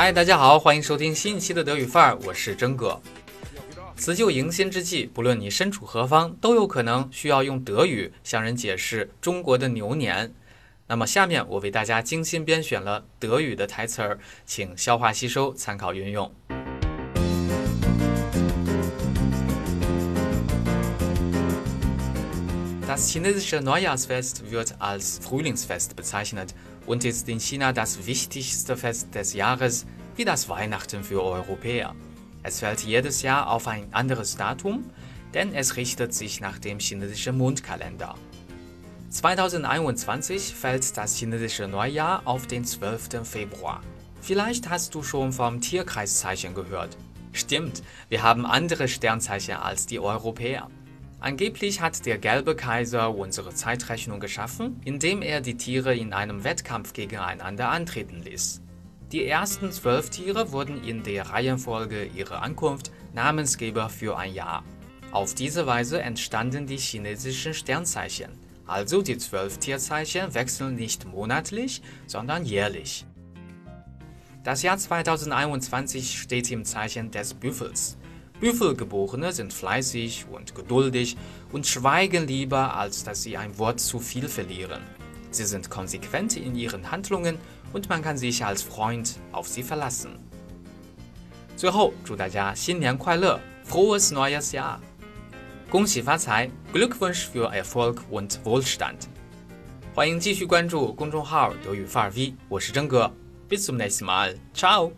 嗨，大家好，欢迎收听新一期的德语范儿，我是真哥。辞旧迎新之际，不论你身处何方，都有可能需要用德语向人解释中国的牛年。那么，下面我为大家精心编选了德语的台词儿，请消化吸收，参考运用。Das chinesische Neujahrsfest wird als Frühlingsfest bezeichnet und ist in China das wichtigste Fest des Jahres, wie das Weihnachten für Europäer. Es fällt jedes Jahr auf ein anderes Datum, denn es richtet sich nach dem chinesischen Mondkalender. 2021 fällt das chinesische Neujahr auf den 12. Februar. Vielleicht hast du schon vom Tierkreiszeichen gehört. Stimmt, wir haben andere Sternzeichen als die Europäer. Angeblich hat der gelbe Kaiser unsere Zeitrechnung geschaffen, indem er die Tiere in einem Wettkampf gegeneinander antreten ließ. Die ersten zwölf Tiere wurden in der Reihenfolge ihrer Ankunft Namensgeber für ein Jahr. Auf diese Weise entstanden die chinesischen Sternzeichen. Also die zwölf Tierzeichen wechseln nicht monatlich, sondern jährlich. Das Jahr 2021 steht im Zeichen des Büffels. Büffelgeborene sind fleißig und geduldig und schweigen lieber, als dass sie ein Wort zu viel verlieren. Sie sind konsequent in ihren Handlungen und man kann sich als Freund auf sie verlassen. 最后，祝大家新年快乐，Frohes neues Jahr！恭喜发财，Glückwunsch für Erfolg und Wohlstand！欢迎继续关注公众号“德语范儿 V”，我是真哥，Bis zum nächsten Mal，Ciao！